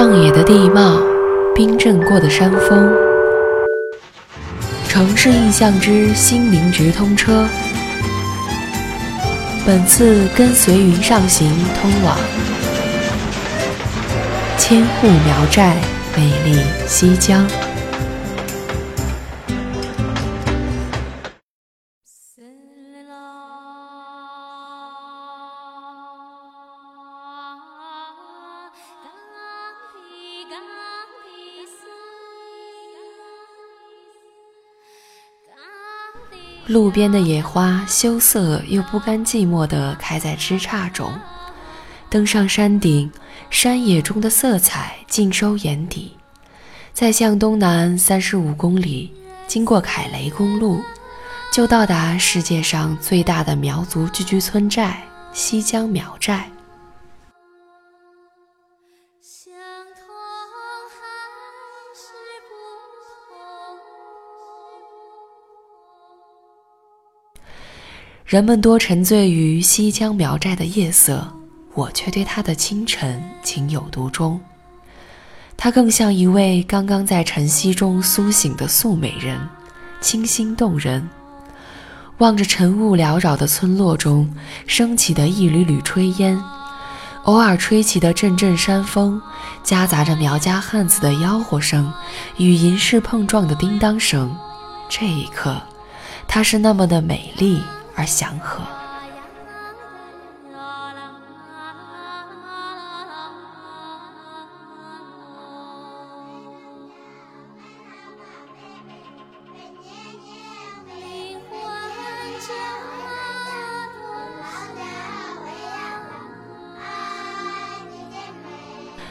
旷野的地貌，冰镇过的山峰，城市印象之心灵直通车。本次跟随云上行，通往千户苗寨美丽西江。路边的野花羞涩又不甘寂寞地开在枝杈中，登上山顶，山野中的色彩尽收眼底。再向东南三十五公里，经过凯雷公路，就到达世界上最大的苗族聚居村寨——西江苗寨。人们多沉醉于西江苗寨的夜色，我却对它的清晨情有独钟。它更像一位刚刚在晨曦中苏醒的素美人，清新动人。望着晨雾缭绕的村落中升起的一缕缕炊烟，偶尔吹起的阵阵山风，夹杂着苗家汉子的吆喝声与银饰碰撞的叮当声，这一刻，它是那么的美丽。而祥和。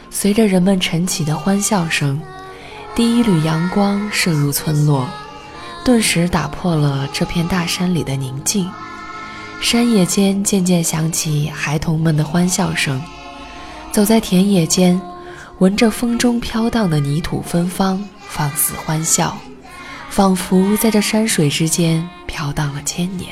随着人们晨起的欢笑声，第一缕阳光射入村落。顿时打破了这片大山里的宁静，山野间渐渐响起孩童们的欢笑声。走在田野间，闻着风中飘荡的泥土芬芳，放肆欢笑，仿佛在这山水之间飘荡了千年。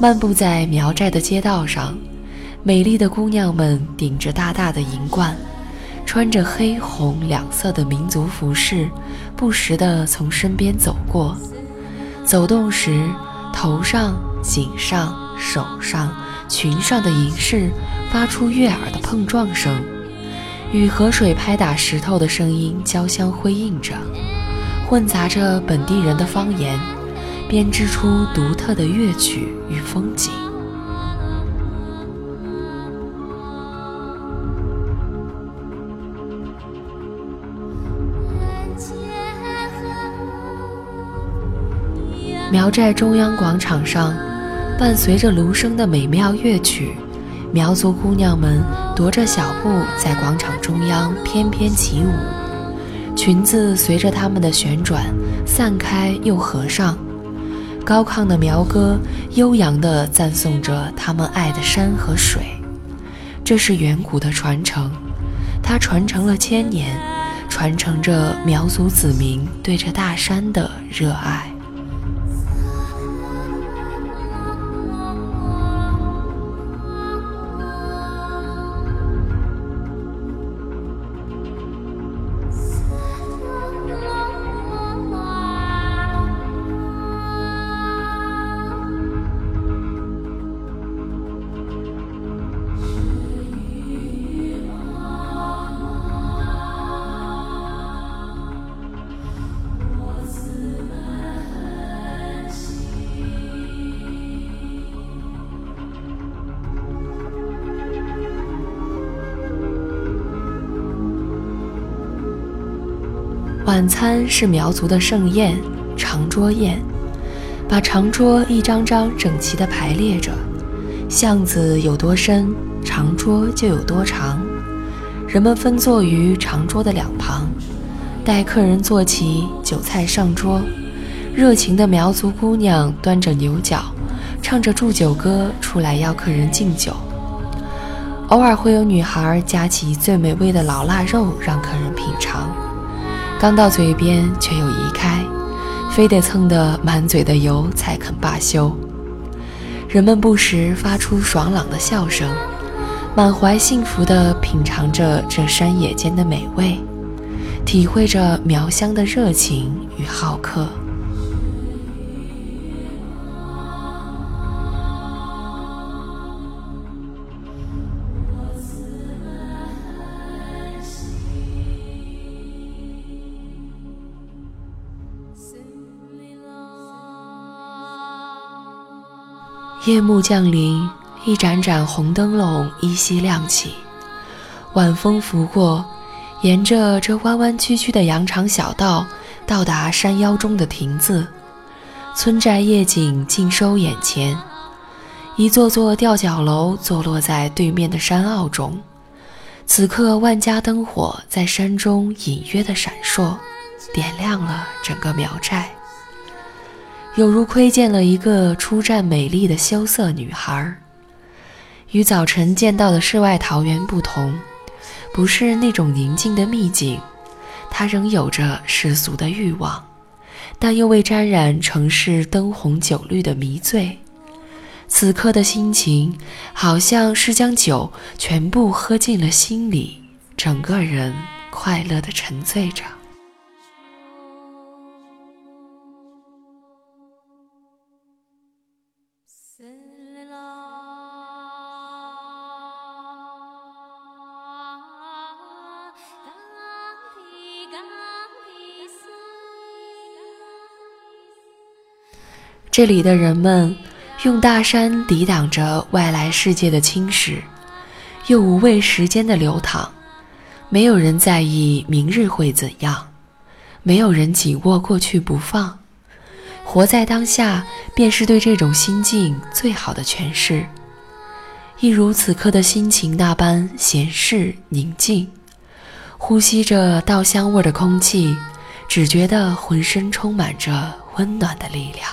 漫步在苗寨的街道上，美丽的姑娘们顶着大大的银冠，穿着黑红两色的民族服饰，不时地从身边走过。走动时，头上、颈上、手上、裙上的银饰发出悦耳的碰撞声，与河水拍打石头的声音交相辉映着，混杂着本地人的方言。编织出独特的乐曲与风景。苗寨中央广场上，伴随着芦笙的美妙乐曲，苗族姑娘们踱着小步在广场中央翩翩起舞，裙子随着她们的旋转散开又合上。高亢的苗歌，悠扬地赞颂着他们爱的山和水。这是远古的传承，它传承了千年，传承着苗族子民对这大山的热爱。晚餐是苗族的盛宴——长桌宴，把长桌一张张整齐地排列着，巷子有多深，长桌就有多长。人们分坐于长桌的两旁，待客人坐齐，酒菜上桌，热情的苗族姑娘端着牛角，唱着祝酒歌出来邀客人敬酒。偶尔会有女孩夹起最美味的老腊肉让客人品尝，刚到嘴边却又移开，非得蹭得满嘴的油才肯罢休。人们不时发出爽朗的笑声，满怀幸福地品尝着这山野间的美味，体会着苗乡的热情与好客。夜幕降临，一盏盏红灯笼依稀亮起。晚风拂过，沿着这弯弯曲曲的羊肠小道，到达山腰中的亭子。村寨夜景尽收眼前，一座座吊脚楼坐落在对面的山坳中。此刻，万家灯火在山中隐约的闪烁，点亮了整个苗寨。有如窥见了一个出战美丽的羞涩女孩，与早晨见到的世外桃源不同，不是那种宁静的秘境，它仍有着世俗的欲望，但又未沾染城市灯红酒绿的迷醉。此刻的心情，好像是将酒全部喝进了心里，整个人快乐地沉醉着。这里的人们用大山抵挡着外来世界的侵蚀，又无畏时间的流淌。没有人在意明日会怎样，没有人紧握过去不放。活在当下，便是对这种心境最好的诠释。一如此刻的心情那般闲适宁静，呼吸着稻香味的空气，只觉得浑身充满着温暖的力量。